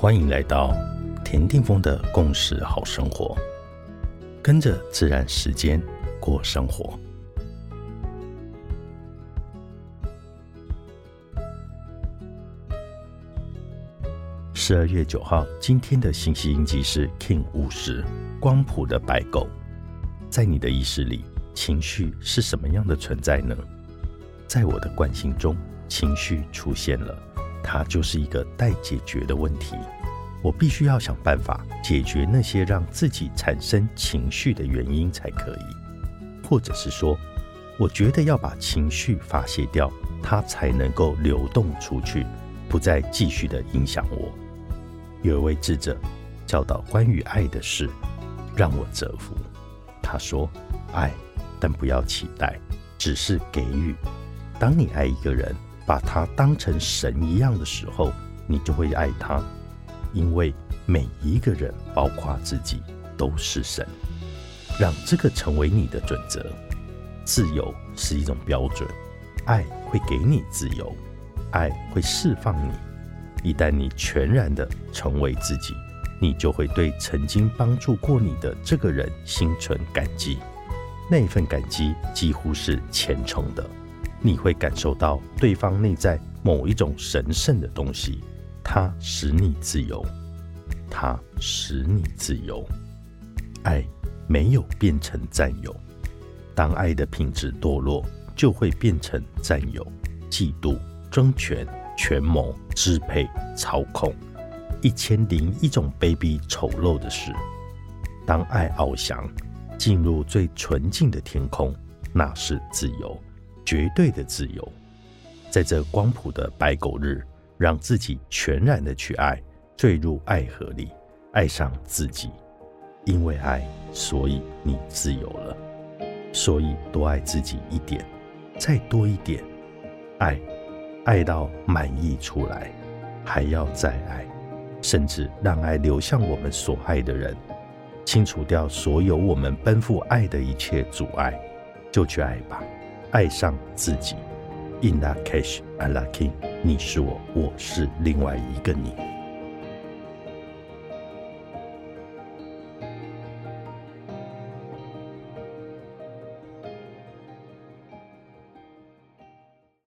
欢迎来到田定峰的共识好生活，跟着自然时间过生活。十二月九号，今天的信息音集是 King 五十光谱的白狗。在你的意识里，情绪是什么样的存在呢？在我的惯性中，情绪出现了，它就是一个待解决的问题。我必须要想办法解决那些让自己产生情绪的原因才可以，或者是说，我觉得要把情绪发泄掉，它才能够流动出去，不再继续的影响我。有一位智者教导关于爱的事，让我折服。他说：“爱，但不要期待，只是给予。当你爱一个人，把他当成神一样的时候，你就会爱他。因为每一个人，包括自己，都是神。让这个成为你的准则。自由是一种标准，爱会给你自由，爱会释放你。”一旦你全然的成为自己，你就会对曾经帮助过你的这个人心存感激，那份感激几乎是虔诚的。你会感受到对方内在某一种神圣的东西，它使你自由，它使你自由。爱没有变成占有，当爱的品质堕落，就会变成占有、嫉妒、争权。权谋、支配、操控，一千零一种卑鄙丑陋的事。当爱翱翔，进入最纯净的天空，那是自由，绝对的自由。在这光谱的白狗日，让自己全然的去爱，坠入爱河里，爱上自己。因为爱，所以你自由了。所以多爱自己一点，再多一点，爱。爱到满意出来，还要再爱，甚至让爱流向我们所爱的人，清除掉所有我们奔赴爱的一切阻碍，就去爱吧，爱上自己。In that case, I like you。你是我，我是另外一个你。